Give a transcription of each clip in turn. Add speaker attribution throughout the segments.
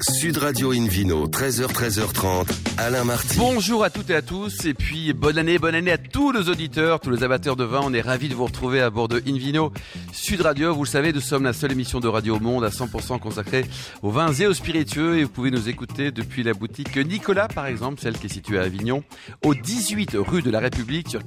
Speaker 1: Sud Radio Invino, 13h, 13h30, Alain Marty.
Speaker 2: Bonjour à toutes et à tous, et puis bonne année, bonne année à tous nos auditeurs, tous les amateurs de vin. On est ravis de vous retrouver à bord de Invino Sud Radio. Vous le savez, nous sommes la seule émission de radio au monde à 100% consacrée aux vins et aux spiritueux, et vous pouvez nous écouter depuis la boutique Nicolas, par exemple, celle qui est située à Avignon, au 18 rue de la République sur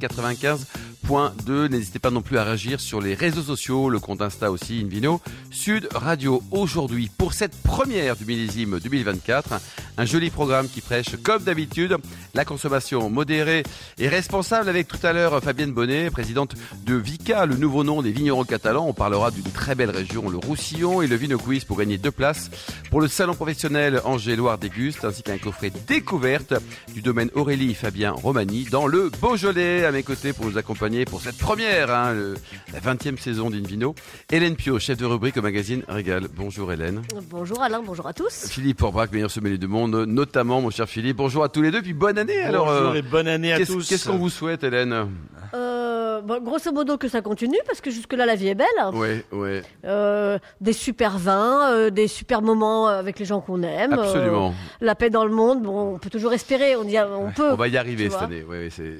Speaker 2: 95.2. N'hésitez pas non plus à réagir sur les réseaux sociaux, le compte Insta aussi, Invino Sud Radio. Aujourd'hui, pour cette première du millésime 2024. Un joli programme qui prêche, comme d'habitude, la consommation modérée et responsable avec tout à l'heure Fabienne Bonnet, présidente de Vica, le nouveau nom des vignerons catalans. On parlera d'une très belle région, le Roussillon, et le Vino Quiz pour gagner deux places pour le salon professionnel Angers-Loire Déguste, ainsi qu'un coffret découverte du domaine Aurélie Fabien Romani dans le Beaujolais. À mes côtés pour nous accompagner pour cette première, hein, le, la 20e saison d'Invino, Hélène Pio, chef de rubrique au magazine Régal. Bonjour Hélène.
Speaker 3: Bonjour Alain, bonjour à tous.
Speaker 2: Philippe Orbrac, meilleur sommelier du monde, notamment mon cher Philippe. Bonjour à tous les deux, puis bonne année. Alors,
Speaker 4: Bonjour
Speaker 2: euh,
Speaker 4: et bonne année à
Speaker 2: qu'est-ce,
Speaker 4: tous.
Speaker 2: Qu'est-ce qu'on vous souhaite, Hélène?
Speaker 3: Euh, bon, grosso modo que ça continue parce que jusque-là la vie est belle.
Speaker 2: Oui, oui,
Speaker 3: Euh, des super vins, euh, des super moments avec les gens qu'on aime.
Speaker 2: absolument.
Speaker 3: euh, la paix dans le monde. Bon, on peut toujours espérer. On dit, on peut.
Speaker 2: On va y arriver cette
Speaker 3: vois.
Speaker 2: année.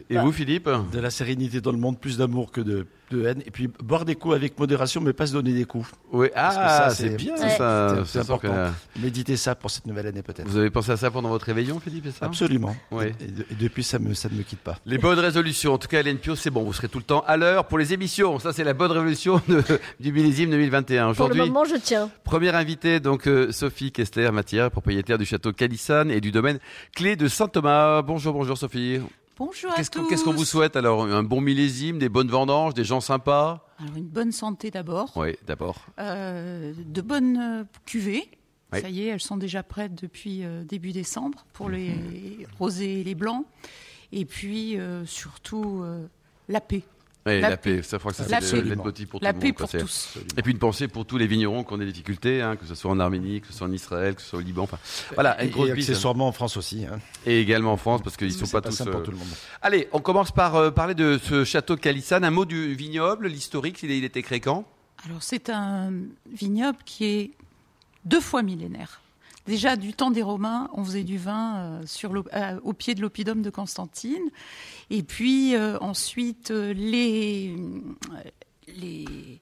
Speaker 2: Et
Speaker 3: Bah.
Speaker 2: vous, Philippe?
Speaker 4: De la sérénité dans le monde, plus d'amour que de, de haine. Et puis boire des coups avec modération, mais pas se donner des coups.
Speaker 2: Oui, ah,
Speaker 4: ça,
Speaker 2: c'est, bien
Speaker 3: Ouais.
Speaker 2: ça.
Speaker 4: C'est-
Speaker 2: sent que-
Speaker 4: important. Méditez ça pour cette nouvelle année peut-être.
Speaker 2: Vous avez pensé à ça pendant votre réveillon, Philippe, ça?
Speaker 4: Absolument.
Speaker 2: Ouais.
Speaker 4: Et, de- et depuis, ça, me, ça ne me quitte pas.
Speaker 2: Les bonnes résolutions. En tout cas, Hélène Pio, c'est bon. Vous serez tout le temps à l'heure pour les émissions. Ça, c'est la bonne révolution de- du millésime 2021.
Speaker 3: Pour le
Speaker 2: Aujourd'hui,
Speaker 3: moment, je tiens.
Speaker 2: Première invitée, donc euh, Sophie Kester Matière, propriétaire du château Calissane et du domaine Clé de Saint-Thomas. Bonjour, bonjour Sophie.
Speaker 5: Bonjour à tous.
Speaker 2: qu'est-ce qu'on vous souhaite alors? Un bon millésime, des bonnes vendanges, des gens sympas?
Speaker 5: Alors une bonne santé d'abord,
Speaker 2: Oui, d'abord.
Speaker 5: Euh, de bonnes euh, cuvées.
Speaker 2: Oui.
Speaker 5: Ça y est, elles sont déjà prêtes depuis euh, début décembre pour les
Speaker 2: Mhm.
Speaker 5: rosés et les blancs. Et puis euh, surtout euh, la paix.
Speaker 2: Oui,
Speaker 5: La
Speaker 2: la, paix, ça, je crois que ça
Speaker 5: La
Speaker 2: c'est
Speaker 5: paix.
Speaker 2: le pour
Speaker 5: la
Speaker 2: tout le
Speaker 5: paix
Speaker 2: monde.
Speaker 5: pour tous.
Speaker 2: Et puis une pensée pour tous les vignerons qui ont des difficultés, hein, que ce soit en Arménie, que ce soit en Israël, que ce soit au Liban. Enfin, voilà,
Speaker 4: Et,
Speaker 2: une grosse
Speaker 4: et
Speaker 2: bise.
Speaker 4: accessoirement en France aussi. Hein.
Speaker 2: Et également en France, parce qu'ils sont
Speaker 4: C'est
Speaker 2: pas,
Speaker 4: pas
Speaker 2: tous.
Speaker 4: simple pour
Speaker 2: euh,
Speaker 4: tout le monde.
Speaker 2: Allez, on commence par euh, parler de ce château Calissane. Un mot du vignoble, l'historique, il, était créé quand?
Speaker 5: Alors c'est un vignoble qui est deux fois millénaire. Déjà du temps des Romains, on faisait du vin euh, sur euh, au pied de l'oppidum de Constantine. Et puis euh, ensuite, les, les,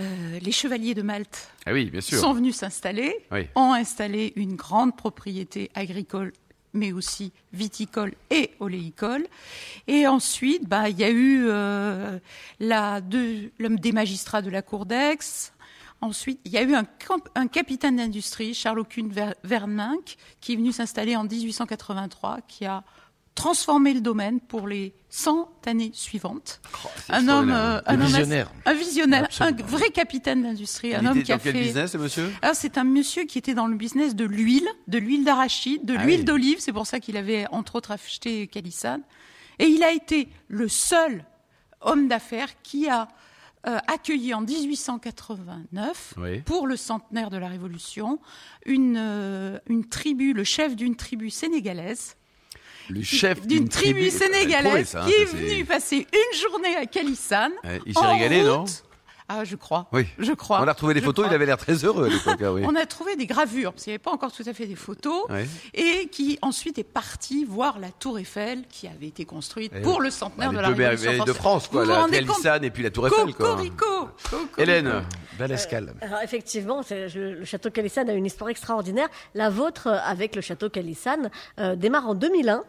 Speaker 5: euh, les chevaliers de Malte
Speaker 2: Ah oui, bien sûr.
Speaker 5: sont venus s'installer,
Speaker 2: Oui.
Speaker 5: ont installé une grande propriété agricole mais aussi viticole et oléicole. Et ensuite, bah, il y a eu euh, la, des magistrats de la cour d'Aix. Ensuite, il y a eu un, capitaine d'industrie, Charles Kuhn Verminck, qui est venu s'installer en 1883, qui a transformé le domaine pour les 100 années suivantes.
Speaker 2: Oh,
Speaker 5: Un homme, euh, un homme
Speaker 4: visionnaire.
Speaker 5: un visionnaire,
Speaker 4: Absolument.
Speaker 5: un vrai capitaine d'industrie, un homme qui a
Speaker 2: quel
Speaker 5: fait.
Speaker 2: business, ce monsieur?
Speaker 5: C'est un monsieur qui était dans le business de l'huile, de l'huile d'arachide, de
Speaker 2: Ah
Speaker 5: l'huile
Speaker 2: oui.
Speaker 5: d'olive. C'est pour ça qu'il avait entre autres acheté Calissane. Et il a été le seul homme d'affaires qui a euh, accueilli en 1889,
Speaker 2: Oui.
Speaker 5: pour le centenaire de la Révolution, une, euh, une tribu, le chef d'une tribu sénégalaise,
Speaker 2: Le chef
Speaker 5: d'une tribu, sénégalaise
Speaker 2: ça, hein,
Speaker 5: qui est venu passer une journée à Calissane.
Speaker 2: Ouais, il s'est régalé, non
Speaker 5: route. Ah, je crois.
Speaker 2: Oui.
Speaker 5: Je crois.
Speaker 2: On a retrouvé des photos, il avait l'air très heureux à l'époque. ah oui.
Speaker 5: On a trouvé des gravures, parce qu'il n'y avait pas encore tout à fait des photos, et qui ensuite est parti voir la Tour Eiffel qui avait été construite
Speaker 2: Eh
Speaker 5: pour
Speaker 2: oui.
Speaker 5: le centenaire de la
Speaker 2: deux
Speaker 5: Révolution
Speaker 2: merveilles de
Speaker 5: française.
Speaker 2: France, quoi.
Speaker 5: Vous
Speaker 2: La Calissane et puis la Tour Eiffel, quoi.
Speaker 5: Cocorico Cocorico.
Speaker 2: Hélène,
Speaker 4: Belle escale.
Speaker 3: Alors effectivement, le, le château Calissane a une histoire extraordinaire. La vôtre, euh, avec le château Calissane, euh, démarre en 2001.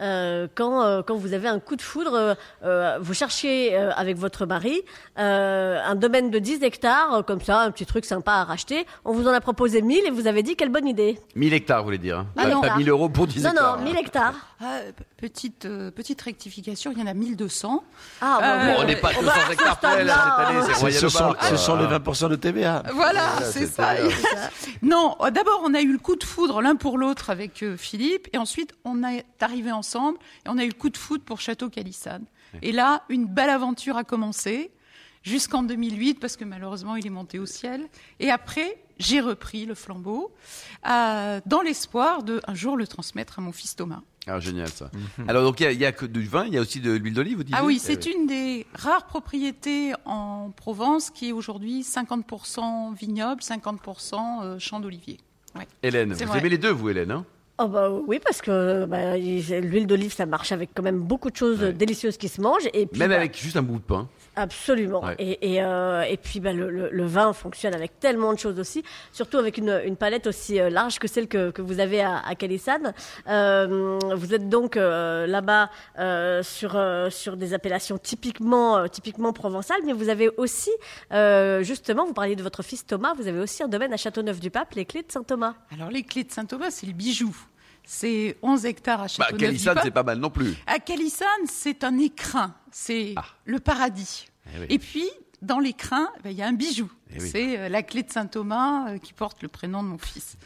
Speaker 3: Euh, quand, euh, quand vous avez un coup de foudre, euh, euh, vous cherchez euh, avec votre mari euh, un domaine de 10 hectares, comme ça, un petit truc sympa à racheter. On vous en a proposé 1000 et vous avez dit quelle bonne idée.
Speaker 2: 1000 hectares, vous voulez dire hein?
Speaker 3: Ah
Speaker 2: Pas-
Speaker 3: non.
Speaker 2: Pas 1000 euros pour 10
Speaker 3: Non,
Speaker 2: hectares.
Speaker 3: non, 1000 hectares.
Speaker 5: Ah, petite, euh, petite rectification, il y en a 1200.
Speaker 3: Ah,
Speaker 5: Euh,
Speaker 3: bon,
Speaker 2: Bon, on n'est pas
Speaker 3: on
Speaker 2: 200
Speaker 3: va à ce
Speaker 2: hectares près, là,
Speaker 3: stade-là,
Speaker 2: cette année, c'est
Speaker 4: Ce,
Speaker 2: Royal
Speaker 4: ce sont, ce les 20% de TVA.
Speaker 5: Voilà,
Speaker 2: Voilà,
Speaker 5: c'est ça.
Speaker 2: terrible.
Speaker 5: Non, euh, d'abord on a eu le coup de foudre l'un pour l'autre avec euh, Philippe, et ensuite on est arrivé ensemble et on a eu le coup de foudre pour Château Calissane. Et là, une belle aventure a commencé jusqu'en 2008 parce que malheureusement il est monté au ciel. Et après, j'ai repris le flambeau euh, dans l'espoir de un jour le transmettre à mon fils Thomas.
Speaker 2: Ah, génial ça. Alors, donc, il y a- il y, a que du vin, il y a aussi de l'huile d'olive, vous disiez
Speaker 5: Ah oui,
Speaker 2: Eh
Speaker 5: c'est une des rares propriétés en Provence qui est aujourd'hui 50% vignoble, 50% euh, champ d'olivier. Ouais.
Speaker 2: Hélène, vous
Speaker 5: vrai.
Speaker 2: aimez les deux, vous, Hélène hein?
Speaker 3: Oh bah oui parce que bah, il- l'huile d'olive ça marche avec quand même beaucoup de choses
Speaker 2: Ouais.
Speaker 3: délicieuses qui se mangent et puis
Speaker 2: Même
Speaker 3: bah,
Speaker 2: avec juste un bout de pain.
Speaker 3: Absolument
Speaker 2: Ouais.
Speaker 3: et et, euh, et puis bah, le, le- le vin fonctionne avec tellement de choses aussi surtout avec une, une palette aussi euh, large que celle que, que vous avez à, à Calissan. Euh, vous êtes donc euh, là-bas euh, sur euh, sur des appellations typiquement euh, typiquement provençales mais vous avez aussi euh, justement vous parliez de votre fils Thomas vous avez aussi un domaine à Châteauneuf-du-Pape les clés de Saint-Thomas.
Speaker 5: Alors les clés de Saint-Thomas, c'est le bijou. C'est 11 hectares à
Speaker 2: Bah,
Speaker 5: Châteauneuf
Speaker 2: Calissan,
Speaker 5: du
Speaker 2: c'est pas mal non plus.
Speaker 5: À Calissan, c'est un écrin, c'est
Speaker 2: Ah.
Speaker 5: le paradis.
Speaker 2: Eh oui.
Speaker 5: Et puis, dans l'écrin, ben, il y a un bijou.
Speaker 2: Eh oui.
Speaker 5: C'est euh, la clé de Saint-Thomas euh, qui porte le prénom de mon fils.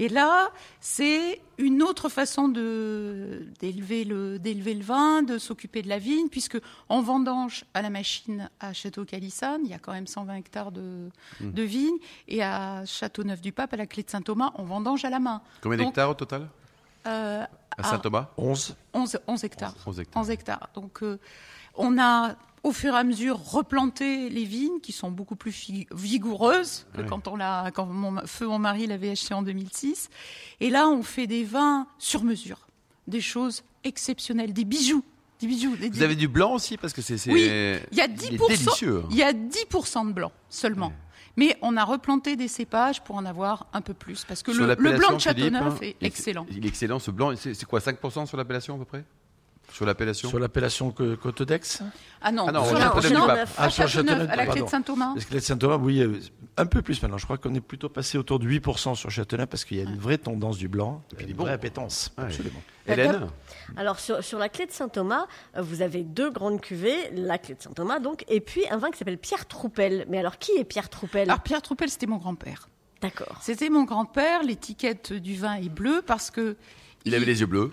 Speaker 5: Et là, c'est une autre façon de d'élever le d'élever le vin, de s'occuper de la vigne, puisque en vendange à la machine à Château Calissan, il y a quand même 120 hectares de,
Speaker 2: Hmm.
Speaker 5: de vignes, et à Châteauneuf-du-Pape, à la clé de Saint-Thomas, on vendange à la main.
Speaker 2: Combien d'hectares au total?
Speaker 5: Euh,
Speaker 2: À Saint-Thomas
Speaker 4: 11.
Speaker 5: 11, 11 hectares.
Speaker 2: 11 hectares.
Speaker 5: 11 hectares. Donc, euh, on a au fur et à mesure replanté les vignes qui sont beaucoup plus vigoureuses que quand on l'a, quand mon feu mon mari l'avait acheté en 2006. Et là, on fait des vins sur mesure, des choses exceptionnelles, des bijoux, des bijoux. Des,
Speaker 2: Vous avez du blanc aussi Parce que c'est.
Speaker 5: Oui, il y a
Speaker 2: est
Speaker 5: 10%,
Speaker 2: délicieux. hein.
Speaker 5: il y a 10% de blanc seulement. Mais on a replanté des cépages pour en avoir un peu plus parce que le, blanc de
Speaker 2: Philippe,
Speaker 5: Châteauneuf
Speaker 2: hein,
Speaker 5: est
Speaker 2: il-
Speaker 5: excellent.
Speaker 2: Il est excellent, ce blanc. C'est c'est quoi, 5% sur l'appellation à peu près? Sur l'appellation
Speaker 4: Sur l'appellation que- Côte-d'Aix
Speaker 5: Ah non,
Speaker 2: Ah non,
Speaker 5: sur la- non, à
Speaker 4: Ah, sur
Speaker 5: Châteauneuf,
Speaker 4: Châteauneuf,
Speaker 5: à la clé de. Saint-Thomas.
Speaker 4: Saint-Thomas, oui, euh, un peu plus maintenant. Je crois qu'on est plutôt passé autour de 8% sur Châteauneuf parce qu'il y a une vraie tendance du blanc,
Speaker 2: puis
Speaker 4: une
Speaker 2: il bon.
Speaker 4: vraie appétence.
Speaker 2: Ouais.
Speaker 4: Absolument.
Speaker 2: Hélène
Speaker 3: Alors sur, sur la clé de Saint-Thomas, euh, vous avez deux grandes cuvées, la clé de Saint-Thomas donc, et puis un vin qui s'appelle Pierre Troupel. Mais alors qui est Pierre Troupel?
Speaker 5: Alors Pierre Troupel, c'était mon grand-père.
Speaker 3: D'accord.
Speaker 5: C'était mon grand-père. L'étiquette du vin est bleue parce que
Speaker 2: Il avait les yeux bleus.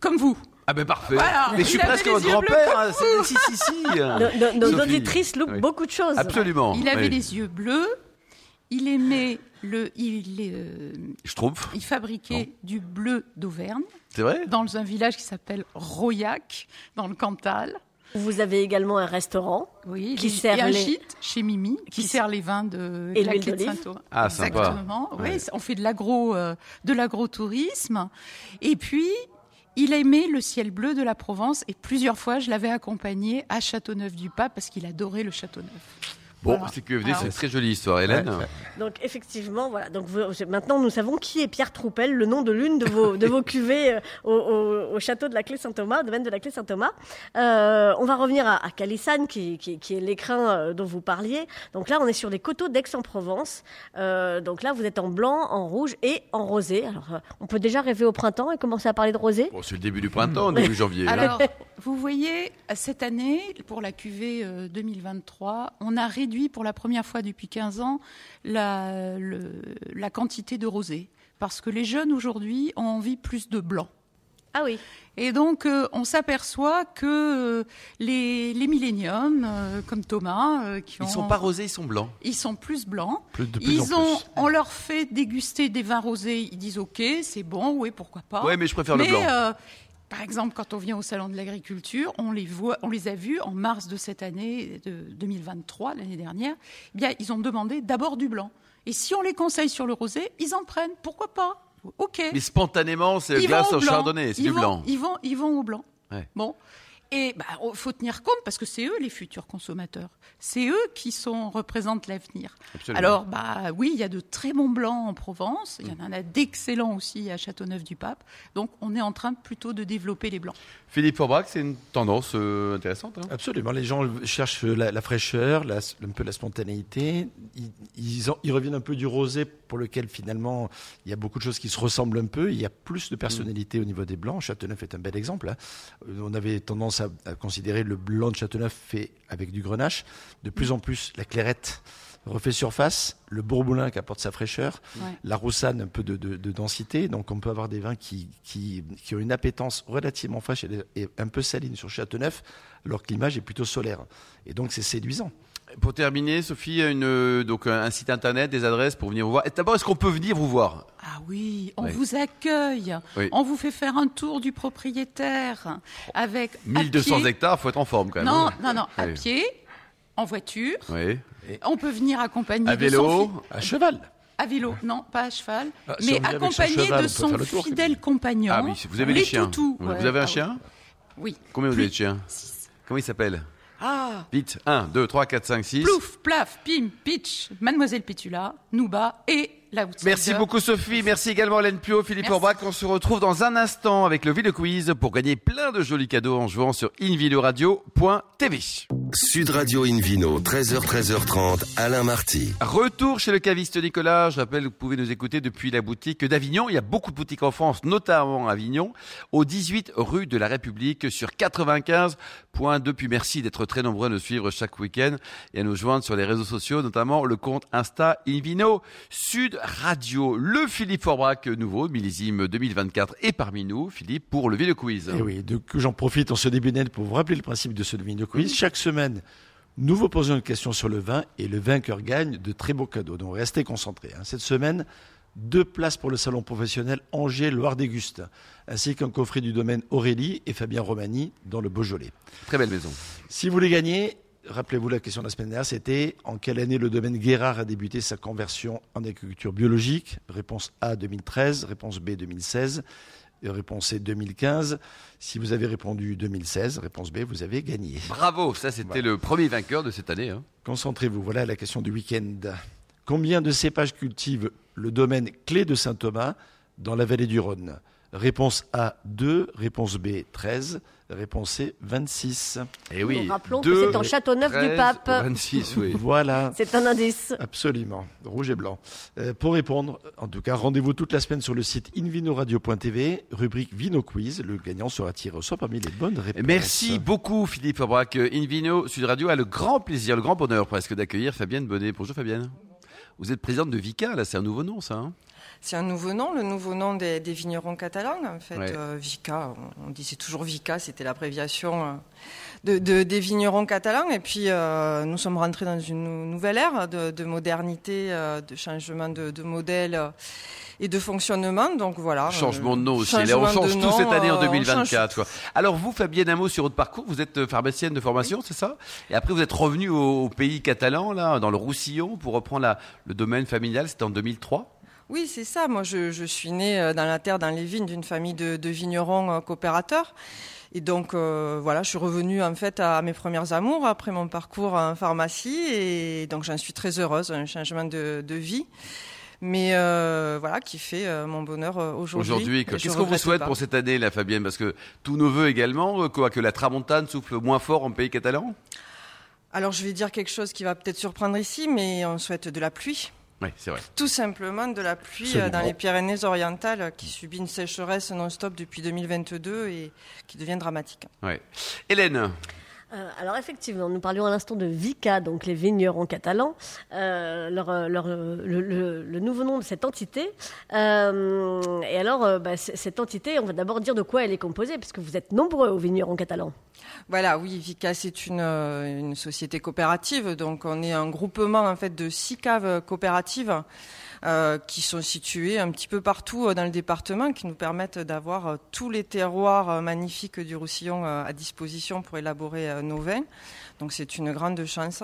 Speaker 5: comme vous.
Speaker 2: Ah ben parfait.
Speaker 5: Voilà.
Speaker 2: Mais je suis presque votre grand-père. hein, c'est- Si, si, si.
Speaker 3: Nos, nos- nos
Speaker 2: Sophie.
Speaker 3: auditrices loupent
Speaker 2: Oui.
Speaker 3: beaucoup de choses.
Speaker 2: Absolument.
Speaker 5: Il avait
Speaker 2: oui.
Speaker 5: les yeux bleus. Il aimait le, il, euh,
Speaker 2: Je trouve.
Speaker 5: il fabriquait du bleu d'Auvergne
Speaker 2: C'est vrai?
Speaker 5: Dans un village qui s'appelle Royac, dans le Cantal.
Speaker 3: Vous avez également un restaurant.
Speaker 5: Oui,
Speaker 3: Qui
Speaker 5: les-
Speaker 3: sert
Speaker 5: et un
Speaker 3: les-
Speaker 5: gîte chez Mimi qui,
Speaker 3: Qui-
Speaker 5: sert les vins de,
Speaker 3: Et
Speaker 5: la clé de. Saint-Thomas.
Speaker 2: Ah, sympa.
Speaker 5: Exactement. Oui,
Speaker 2: Ouais.
Speaker 5: on fait de l'agro, euh, de l'agrotourisme. Et puis, il aimait le ciel bleu de la Provence et plusieurs fois, je l'avais accompagné à Châteauneuf-du-Pape parce qu'il adorait le Châteauneuf.
Speaker 2: Bon,
Speaker 5: Voilà.
Speaker 2: c'est que c'est
Speaker 5: Alors-
Speaker 2: une très jolie histoire, Hélène.
Speaker 4: Ouais.
Speaker 3: Donc effectivement, voilà. Donc vous- maintenant nous savons qui est Pierre Troupel, le nom de l'une de vos de vos cuvées euh, au, au- au château de la Clé Saint-Thomas, domaine de la Clé Saint-Thomas. Euh, on va revenir à, à Calissan, qui, qui, qui est l'écrin euh, dont vous parliez. Donc là, on est sur les coteaux d'Aix-en-Provence. Euh, donc là, vous êtes en blanc, en rouge et en rosé. Alors, on peut déjà rêver au printemps et commencer à parler de rosé?
Speaker 2: Bon, c'est le début du printemps, début janvier. hein.
Speaker 5: Alors, vous voyez, cette année, pour la cuvée euh, 2023, on a réduit pour la première fois depuis 15 ans la, le- la quantité de rosé. Parce que les jeunes aujourd'hui ont envie plus de blanc.
Speaker 3: Ah oui.
Speaker 5: Et donc, euh, on s'aperçoit que euh, les, les milléniums, euh, comme Thomas, euh, qui
Speaker 2: Ils
Speaker 5: ont,
Speaker 2: sont pas rosés, ils sont blancs.
Speaker 5: ils sont plus blancs.
Speaker 4: Plus de plus
Speaker 5: Ils
Speaker 4: en
Speaker 5: ont,
Speaker 4: plus.
Speaker 5: on leur fait déguster des vins rosés. Ils disent OK, c'est bon, oui, pourquoi pas.
Speaker 2: Ouais, mais je préfère le blanc.
Speaker 5: Par exemple, quand on vient au salon de l'agriculture, on les voit, on les a vus en mars de cette année, de 2023, l'année dernière. Eh bien, ils ont demandé d'abord du blanc. Et si on les conseille sur le rosé, ils en prennent. Pourquoi pas? Ok.
Speaker 2: Mais spontanément, c'est glace au chardonnay, c'est du
Speaker 5: vont-
Speaker 2: blanc.
Speaker 5: Ils vont, ils vont au blanc.
Speaker 2: Ouais.
Speaker 5: Bon. Et bah, il faut tenir compte parce que c'est eux les futurs consommateurs. C'est eux qui sont, représentent l'avenir. Alors, bah oui, il y a de très bons blancs en Provence. Il y en a d'excellents aussi à Châteauneuf-du-Pape. Donc, on est en train plutôt de développer les blancs.
Speaker 2: Philippe Forbrac, c'est une tendance euh, intéressante. hein.
Speaker 4: Absolument. Les gens cherchent la, fraîcheur, un peu la spontanéité. Ils reviennent un peu du rosé pour lequel finalement il y a beaucoup de choses qui se ressemblent un peu. Il y a plus de personnalité au niveau des blancs. Châteauneuf est un bel exemple. hein. Euh, On avait tendance à, à considérer le blanc de Châteauneuf fait avec du grenache. De plus en plus, la clairette refait surface, le bourboulin qui apporte sa fraîcheur,
Speaker 5: Ouais.
Speaker 4: la roussane un peu de, de- de densité. Donc on peut avoir des vins qui, qui, qui ont une appétence relativement fraîche et, et un peu saline sur Châteauneuf, alors que l'image est plutôt solaire. Et donc c'est séduisant.
Speaker 2: Pour terminer, Sophie, une, donc un site internet, des adresses pour venir vous voir. Et D'abord, est-ce qu'on peut venir vous voir?
Speaker 5: Ah oui, on
Speaker 2: Oui.
Speaker 5: vous accueille.
Speaker 2: Oui.
Speaker 5: On vous fait faire un tour du propriétaire avec à
Speaker 2: 1200
Speaker 5: pied.
Speaker 2: hectares, faut être en forme quand même.
Speaker 5: Non,
Speaker 2: hein.
Speaker 5: non, non, à
Speaker 2: Oui.
Speaker 5: pied, en voiture.
Speaker 2: Oui.
Speaker 5: On peut venir accompagner
Speaker 2: À
Speaker 5: de son
Speaker 2: vélo.
Speaker 4: À cheval.
Speaker 5: À vélo, non, pas à cheval,
Speaker 4: Ah, si
Speaker 5: mais accompagné
Speaker 4: cheval,
Speaker 5: de son
Speaker 4: tour,
Speaker 5: fidèle compagnon.
Speaker 2: Ah oui, vous avez les, chiens.
Speaker 5: toutous,
Speaker 2: Vous
Speaker 5: ouais.
Speaker 2: avez un chien
Speaker 5: Oui.
Speaker 2: Combien vous avez de chiens
Speaker 5: Six.
Speaker 2: Comment il s'appelle
Speaker 5: Ah
Speaker 2: Vite 1, 2, 3, 4, 5, 6.
Speaker 5: Plouf, plaf, pim, pitch, Mademoiselle Pétula, Nouba et la outsider.
Speaker 2: Merci beaucoup Sophie, merci également Hélène Pio, Philippe. Orbach. On se retrouve dans un instant avec le Ville Quiz pour gagner plein de jolis cadeaux en jouant sur invideoradio.tv.
Speaker 1: Sud Radio Invino, 13h, 13h30, Alain Marty.
Speaker 2: Retour chez le caviste Nicolas. Je rappelle que vous pouvez nous écouter depuis la boutique d'Avignon. Il y a beaucoup de boutiques en France, notamment à Avignon, au 18 rue de la République sur 95.2. Puis merci d'être très nombreux à nous suivre chaque week-end et à nous joindre sur les réseaux sociaux, notamment le compte Insta Invino Sud Radio. Le Philippe Forbrac nouveau, millésime 2024, est parmi nous. Philippe, pour lever le quiz.
Speaker 4: Et oui, donc j'en profite en ce début d'année pour vous rappeler le principe de ce de quiz. Chaque semaine, nous vous posons une question sur le vin et le vainqueur gagne de très beaux cadeaux. Donc restez concentrés. hein. Cette semaine, deux places pour le salon professionnel Angers Loire d'Auguste, ainsi qu'un coffret du domaine Aurélie et Fabien Romani dans le Beaujolais.
Speaker 2: Très belle maison.
Speaker 4: Si vous voulez gagner, rappelez-vous la question de la semaine dernière, c'était en quelle année le domaine Guérard a débuté sa conversion en agriculture biologique? Réponse A 2013, réponse B 2016, et réponse C 2015. Si vous avez répondu 2016, réponse B, vous avez gagné.
Speaker 2: Bravo, ça c'était le premier vainqueur de cette année. hein.
Speaker 4: Concentrez-vous, voilà la question du week-end. Combien de cépages cultive le domaine Clé de Saint-Thomas dans la vallée du Rhône? Réponse A 2, réponse B 13, réponse C 26.
Speaker 2: Et oui.
Speaker 3: Nous rappelons que
Speaker 2: deux,
Speaker 3: c'est en Châteauneuf du
Speaker 2: 13,
Speaker 3: Pape.
Speaker 2: 26, oui.
Speaker 4: Voilà.
Speaker 3: C'est un indice.
Speaker 4: Absolument, rouge et blanc. Euh, pour répondre, en tout cas, rendez-vous toute la semaine sur le site invinoradio.tv, rubrique Vino Quiz. Le gagnant sera tiré au sort parmi les bonnes réponses.
Speaker 2: Merci beaucoup Philippe Aubrac. Invino Sud Radio a le grand plaisir, le grand bonheur presque d'accueillir Fabienne Bonnet. Bonjour Fabienne. Vous êtes présidente de Vica, là c'est un nouveau nom ça. hein?
Speaker 6: C'est un nouveau nom, le nouveau nom des, des vignerons catalans. En fait,
Speaker 2: Ouais.
Speaker 6: Euh, Vica, on, on disait toujours Vica, c'était l'abréviation euh, de, de- des vignerons catalans. Et puis, euh, nous sommes rentrés dans une nou- nouvelle ère de, de modernité, de changement de, de modèle et de fonctionnement. Donc voilà.
Speaker 2: Changement de nom aussi. Là, on change tout
Speaker 6: nom,
Speaker 2: cette année en
Speaker 6: euh, on
Speaker 2: 2024.
Speaker 6: change-
Speaker 2: quoi. Alors vous Fabienne, mot sur votre parcours. Vous êtes pharmacienne de formation, c'est ça? Et après vous êtes revenue au, au pays catalan, là, dans le Roussillon, pour reprendre la- le domaine familial. C'était en 2003.
Speaker 6: Oui, c'est ça. Moi, je, je suis née euh, dans la terre, dans les vignes, d'une famille de, de vignerons euh, coopérateurs. Et donc, euh, voilà, je suis revenue en fait à mes premières amours après mon parcours en pharmacie. Et donc, j'en suis très heureuse, un changement de, de vie. Mais euh, voilà, qui fait euh, mon bonheur aujourd'hui.
Speaker 2: Qu'est-ce qu'on vous souhaite
Speaker 6: pas.
Speaker 2: pour cette année, la Fabienne? Parce que tous nos voeux également, quoi, que la tramontane souffle moins fort en pays catalan?
Speaker 6: Alors, je vais dire quelque chose qui va peut-être surprendre ici, mais on souhaite de la pluie.
Speaker 2: Oui, c'est vrai.
Speaker 6: Tout simplement de la pluie euh,
Speaker 4: Absolument.
Speaker 6: dans les Pyrénées-Orientales qui subit une sécheresse non-stop depuis 2022 et qui devient dramatique.
Speaker 2: Ouais. Hélène,
Speaker 3: Euh, alors effectivement, nous parlions à l'instant de Vica, donc les vignerons catalans. Euh, euh, le, nouveau nom de cette entité. Et alors, bah, cette entité, on va d'abord dire de quoi elle est composée, parce que vous êtes nombreux aux vignerons catalans.
Speaker 6: Voilà, oui, Vica, c'est une, une société coopérative. Donc, on est un groupement en fait de six caves coopératives qui sont situées un petit peu partout euh, dans le département, qui nous permettent d'avoir euh, tous les terroirs euh, magnifiques du Roussillon euh, à disposition pour élaborer euh, nos vins. Donc, c'est une grande chance.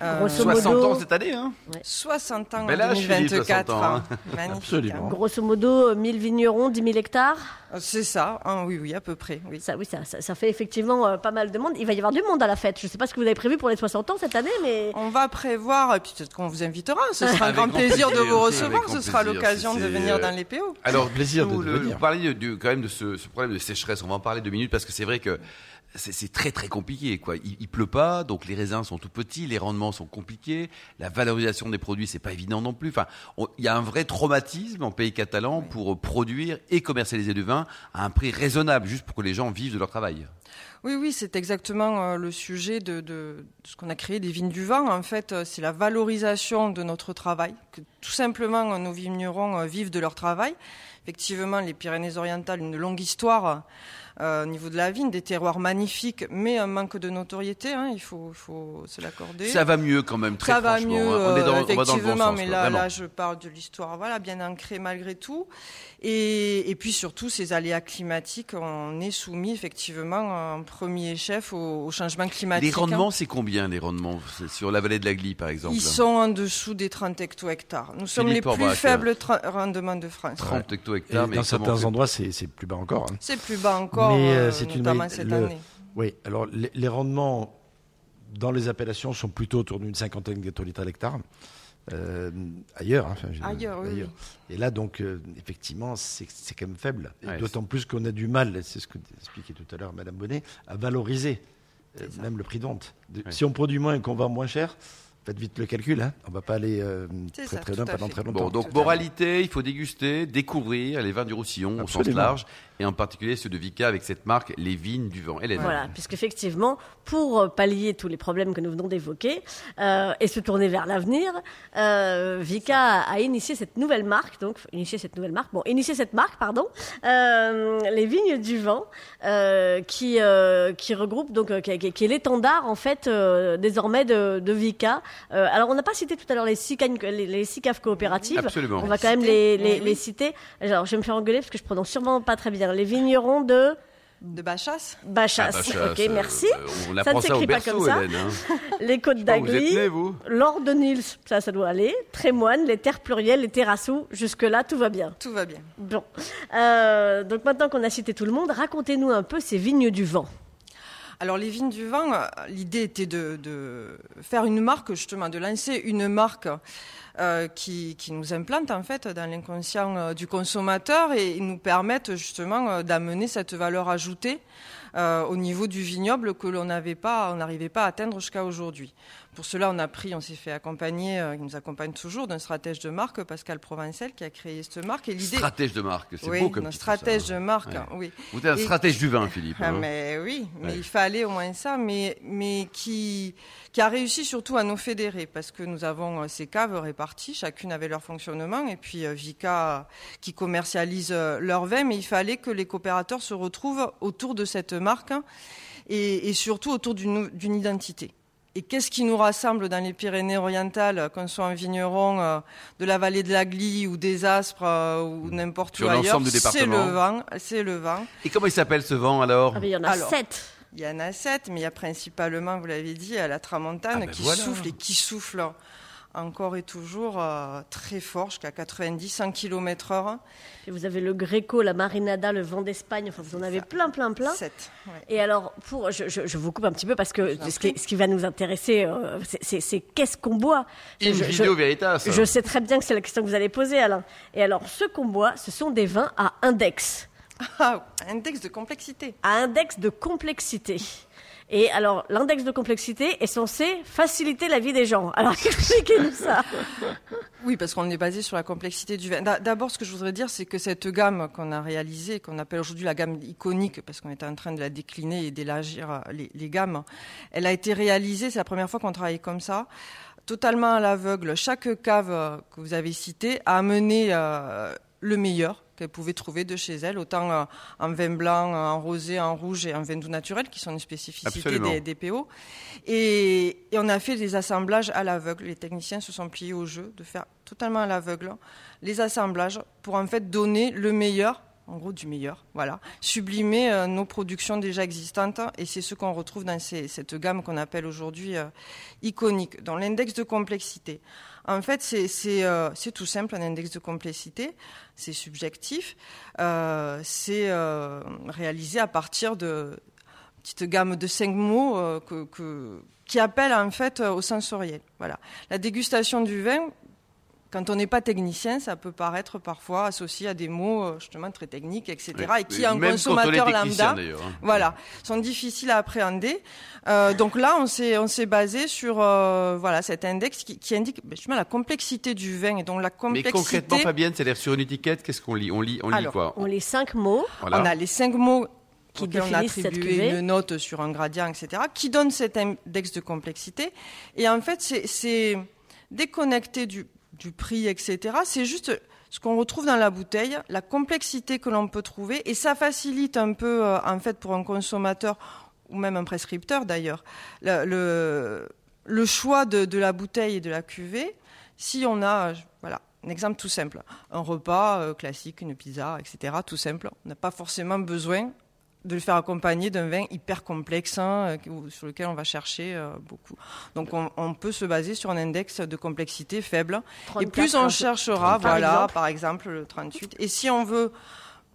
Speaker 6: Euh,
Speaker 3: Grosso
Speaker 2: 60
Speaker 3: modo-
Speaker 2: ans cette année, hein
Speaker 6: 60 ans
Speaker 2: Bel
Speaker 6: en
Speaker 2: âge, Philippe,
Speaker 6: 2024.
Speaker 2: 60 ans, hein.
Speaker 6: Magnifique.
Speaker 4: Absolument.
Speaker 3: Grosso modo, euh, 1000 vignerons, 10 000 hectares.
Speaker 6: Euh, C'est ça, hein, oui, oui, à peu près. Oui.
Speaker 3: Ça, oui, ça, ça, ça fait effectivement euh, pas mal de monde. Il va y avoir du monde à la fête. Je ne sais pas ce que vous avez prévu pour les 60 ans cette année, mais
Speaker 6: On va prévoir, et puis peut-être qu'on vous invitera. Ce sera un grand plaisir de vous recevoir. Ce sera l'occasion de venir
Speaker 2: euh,
Speaker 6: dans les PO.
Speaker 2: Alors,
Speaker 4: plaisir de
Speaker 2: le-
Speaker 4: venir.
Speaker 2: Vous parliez du, quand même de ce, ce problème de sécheresse. On va en parler deux minutes parce que c'est vrai que c'est c'est très très compliqué. Quoi. Il, il pleut pas, donc les raisins sont tout petits, les rendements sont compliqués, la valorisation des produits c'est pas évident non plus. Enfin, on- il y a un vrai traumatisme en pays catalan pour produire et commercialiser du vin à un prix raisonnable, juste pour que les gens vivent de leur travail.
Speaker 6: Oui, oui, c'est exactement euh, le sujet de, ce qu'on a créé des vignes du vent. En fait, euh, c'est la valorisation de notre travail. Que tout simplement, euh, nos vignerons vivent de leur travail. Effectivement, les Pyrénées-Orientales, une longue histoire euh, au niveau de la vigne, des terroirs magnifiques, mais un manque de notoriété. Hein, il faut, faut se l'accorder.
Speaker 2: Ça va mieux quand même, très
Speaker 6: Ça va
Speaker 2: franchement,
Speaker 6: mieux,
Speaker 2: hein. On est dans,
Speaker 6: euh,
Speaker 2: on va dans le bon
Speaker 6: effectivement,
Speaker 2: sens,
Speaker 6: mais là, là, je parle de l'histoire, voilà, bien ancrée malgré tout. Et, et puis surtout, ces aléas climatiques, on est soumis effectivement en premier chef au, au changement climatique.
Speaker 2: Les rendements, c'est combien les rendements? Sur la vallée de la Glie, par exemple
Speaker 6: Ils sont en dessous des 30 hecto-hectares. Nous sommes
Speaker 2: Philippe
Speaker 6: les plus faibles tra- rendements de France.
Speaker 2: 30
Speaker 4: Et
Speaker 2: hecto-hectares, mais
Speaker 4: dans certains endroits, c'est c'est plus bas encore. hein.
Speaker 6: C'est plus bas encore,
Speaker 4: Mais, euh,
Speaker 6: euh,
Speaker 4: c'est une
Speaker 6: notamment
Speaker 4: maille-
Speaker 6: cette
Speaker 4: le-
Speaker 6: année.
Speaker 4: Oui, alors les, les rendements dans les appellations sont plutôt autour d'une cinquantaine d'hectolitres à l'hectare. Euh, ailleurs, hein, enfin, je-
Speaker 6: Ailleurs, oui, oui.
Speaker 4: Et là, donc, euh, effectivement, c'est quand même faible.
Speaker 2: Ouais,
Speaker 4: D'autant plus qu'on a du mal, c'est ce que expliquait tout à l'heure Madame Bonnet, à valoriser euh, même le prix de vente. De-
Speaker 2: Ouais.
Speaker 4: Si on produit moins et qu'on vend moins cher, faites vite le calcul. Hein, on va pas aller euh, très
Speaker 6: ça,
Speaker 4: très loin pendant
Speaker 6: fait.
Speaker 4: très longtemps.
Speaker 2: Bon, donc
Speaker 6: Tout
Speaker 2: moralité, il faut déguster, découvrir les vins du Roussillon au sens
Speaker 4: Absolument.
Speaker 2: large, et en particulier ceux de Vika avec cette marque, les vignes du vent. Hélène.
Speaker 3: Voilà, puisqu'effectivement, pour euh, pallier tous les problèmes que nous venons d'évoquer euh, et se tourner vers l'avenir, euh, Vika a, a initié cette nouvelle marque, donc initié cette nouvelle marque, bon, initié cette marque, pardon, euh, les vignes du vent, euh, qui euh, qui regroupe donc euh, qui, est l'étendard en fait euh, désormais de, de Vika. Euh, alors on n'a pas cité tout à l'heure les six les, les six caves coopératives.
Speaker 2: Absolument.
Speaker 3: On va quand même les, les, les citer. Alors je vais me faire engueuler parce que je prononce sûrement pas très bien. Les vignerons de
Speaker 6: De Bachasse
Speaker 2: Ah,
Speaker 3: Bachas.
Speaker 2: bah, chasse,
Speaker 3: ok,
Speaker 2: euh,
Speaker 3: merci.
Speaker 2: euh, on
Speaker 3: Ça ne s'écrit pas
Speaker 2: berceau,
Speaker 3: comme ça.
Speaker 2: Hélène. hein.
Speaker 3: Les côtes
Speaker 2: Ah, vous êtes
Speaker 3: d'Agly, l'Ordre de Nils, ça, ça doit aller. Trémoine, les terres plurielles, les terrassous, jusque-là, tout va bien.
Speaker 6: Tout va bien.
Speaker 3: Bon. Euh, donc maintenant qu'on a cité tout le monde, racontez-nous un peu ces vignes du vent.
Speaker 6: Alors les vignes du vent, euh, l'idée était de, faire une marque, justement, de lancer une marque euh, qui, nous implante en fait dans l'inconscient euh, du consommateur et nous permette justement d'amener cette valeur ajoutée au niveau du vignoble que l'on n'avait pas, on n'arrivait pas à atteindre jusqu'à aujourd'hui. Pour cela, on a pris, on s'est fait accompagner, euh, il nous accompagne toujours, d'un stratège de marque, Pascal Provencel, qui a créé cette marque. Et l'idée,
Speaker 2: Stratège de marque, c'est
Speaker 6: oui,
Speaker 2: beau comme
Speaker 6: un
Speaker 2: ça,
Speaker 6: stratège
Speaker 2: hein.
Speaker 6: de marque,
Speaker 2: Ouais.
Speaker 6: oui.
Speaker 2: Vous êtes un
Speaker 6: Et-
Speaker 2: stratège du vin, Philippe.
Speaker 6: Ah,
Speaker 2: hein.
Speaker 6: mais oui, mais
Speaker 2: Ouais.
Speaker 6: il fallait au moins ça, mais, mais qui, qui a réussi surtout à nous fédérer, parce que nous avons euh, ces caves réparties, chacune avait leur fonctionnement, et puis euh, Vika qui commercialise leur vin, mais il fallait que les coopérateurs se retrouvent autour de cette marque, hein, et, et surtout autour d'une identité. Et qu'est-ce qui nous rassemble dans les Pyrénées-Orientales, qu'on soit un vigneron euh, de la vallée de la Glie ou des Aspres euh, ou n'importe
Speaker 2: Sur
Speaker 6: où ailleurs C'est le vin, c'est le vin.
Speaker 2: Et comment il s'appelle ce vent alors
Speaker 3: Ah, mais il y en a
Speaker 6: Alors.
Speaker 3: sept.
Speaker 6: Il y en a sept, mais il y a principalement, vous l'avez dit, à la tramontane
Speaker 2: Ah ben
Speaker 6: qui
Speaker 2: voilà.
Speaker 6: souffle et qui souffle encore et toujours euh, très fort, jusqu'à 90-100 km heure.
Speaker 3: Et vous avez le Greco, la Marinada, le vent d'Espagne. Enfin, vous en avez plein, plein, plein.
Speaker 6: Sept, ouais.
Speaker 3: Et alors, pour, je, je- je vous coupe un petit peu parce que ce qui,
Speaker 6: prie.
Speaker 3: ce qui va nous intéresser, euh, c'est- qu'est-ce qu'on boit? Je-
Speaker 2: vidéo veritas.
Speaker 3: Je sais très bien que c'est la question que vous allez poser, Alain. Et alors, ce qu'on boit, ce sont des vins à index,
Speaker 6: Ah, index de complexité.
Speaker 3: à index de complexité. Et alors, l'index de complexité est censé faciliter la vie des gens. Alors, expliquez-nous ça?
Speaker 6: Oui, parce qu'on est basé sur la complexité du vin. D'a- D'abord, ce que je voudrais dire, c'est que cette gamme qu'on a réalisée, qu'on appelle aujourd'hui la gamme iconique, parce qu'on est en train de la décliner et d'élargir euh, les, les gammes, elle a été réalisée, c'est la première fois qu'on travaille comme ça, totalement à l'aveugle. Chaque cave euh, que vous avez citée a amené euh, le meilleur qu'elle pouvait trouver de chez elle, autant euh, en vin blanc, en rosé, en rouge et en vin doux naturel, qui sont une spécificité des, des PO. Et, et on a fait des assemblages à l'aveugle. Les techniciens se sont pliés au jeu de faire totalement à l'aveugle les assemblages pour en fait donner le meilleur, en gros du meilleur, voilà, sublimer euh, nos productions déjà existantes. Et c'est ce qu'on retrouve dans ces- cette gamme qu'on appelle aujourd'hui euh, iconique, dans l'index de complexité. En fait, euh, c'est tout simple, un index de complexité, c'est subjectif, euh, c'est euh, réalisé à partir de petite gamme de cinq mots qui appellent en fait au sensoriel. Voilà. La dégustation du vin, quand on n'est pas technicien, ça peut paraître parfois associé à des mots euh, justement très techniques, etc. Et qui,
Speaker 2: est
Speaker 6: consommateur lambda,
Speaker 2: hein.
Speaker 6: voilà, sont difficiles à appréhender. Euh, donc là, on s'est on s'est basé sur euh, voilà cet index qui, qui indique ben, justement la complexité du vin et donc la
Speaker 2: Mais
Speaker 6: complexité.
Speaker 2: concrètement, Fabienne, c'est-à-dire sur une étiquette, qu'est-ce qu'on lit? On lit, on lit
Speaker 6: Alors,
Speaker 2: quoi?
Speaker 3: On les cinq mots.
Speaker 2: Voilà.
Speaker 6: On a les cinq mots
Speaker 3: Qui
Speaker 6: on a
Speaker 3: définissent cette
Speaker 6: attribué
Speaker 3: cuvée.
Speaker 6: une note sur un gradient, etc., qui donne cet index de complexité. Et en fait, c'est- c'est déconnecté du, du prix, etc. C'est juste ce qu'on retrouve dans la bouteille, la complexité que l'on peut trouver, et ça facilite un peu, euh, en fait, pour un consommateur ou même un prescripteur d'ailleurs, le, choix de, la bouteille et de la cuvée. Si on a, voilà, un exemple tout simple, un repas euh, classique, une pizza, etc., tout simple, on n'a pas forcément besoin de le faire accompagner d'un vin hyper complexe hein, euh, sur lequel on va chercher euh, beaucoup. Donc on, peut se baser sur un index de complexité faible. et plus on cherchera, voilà, par exemple le 38. Et si on veut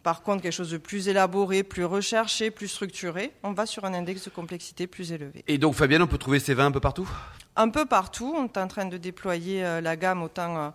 Speaker 6: par contre quelque chose de plus élaboré, plus recherché, plus structuré, on va sur un index de complexité plus élevé.
Speaker 2: Et donc Fabienne, on peut trouver ces vins un peu partout?
Speaker 6: Un peu partout. On est en train de déployer euh, la gamme autant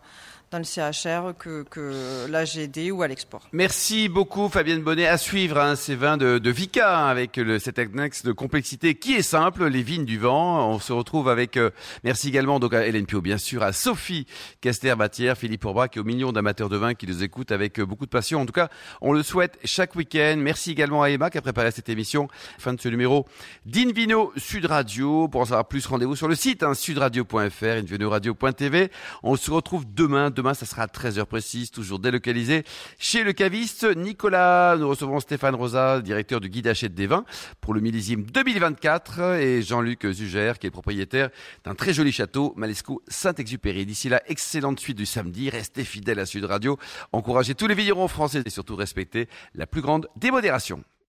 Speaker 6: dans le CHR que, l'AGD ou à l'export.
Speaker 2: Merci beaucoup Fabienne Bonnet. À suivre hein, ces vins de, Vika hein, avec cet index de complexité qui est simple, les vignes du vent. On se retrouve avec, euh, merci également donc à Hélène Pio bien sûr, à Sophie Caster-Batière, Philippe Pourbrac et aux millions d'amateurs de vin qui nous écoutent avec euh, beaucoup de passion. En tout cas, on le souhaite chaque week-end. Merci également à Emma qui a préparé cette émission. Fin de ce numéro d'Invino Sud Radio. Pour en savoir plus, rendez-vous sur le site hein, sudradio.fr, invinoradio.tv. On se retrouve demain Demain, ça sera à 13h précise, toujours délocalisé chez le caviste Nicolas. Nous recevons Stéphane Rosa, directeur du guide Hachette des vins pour le millésime 2024 et Jean-Luc Zuger, qui est propriétaire d'un très joli château, Malesco Saint-Exupéry. D'ici là, excellente suite du samedi. Restez fidèles à Sud Radio. Encouragez tous les vignerons français et surtout respectez la plus grande démodération.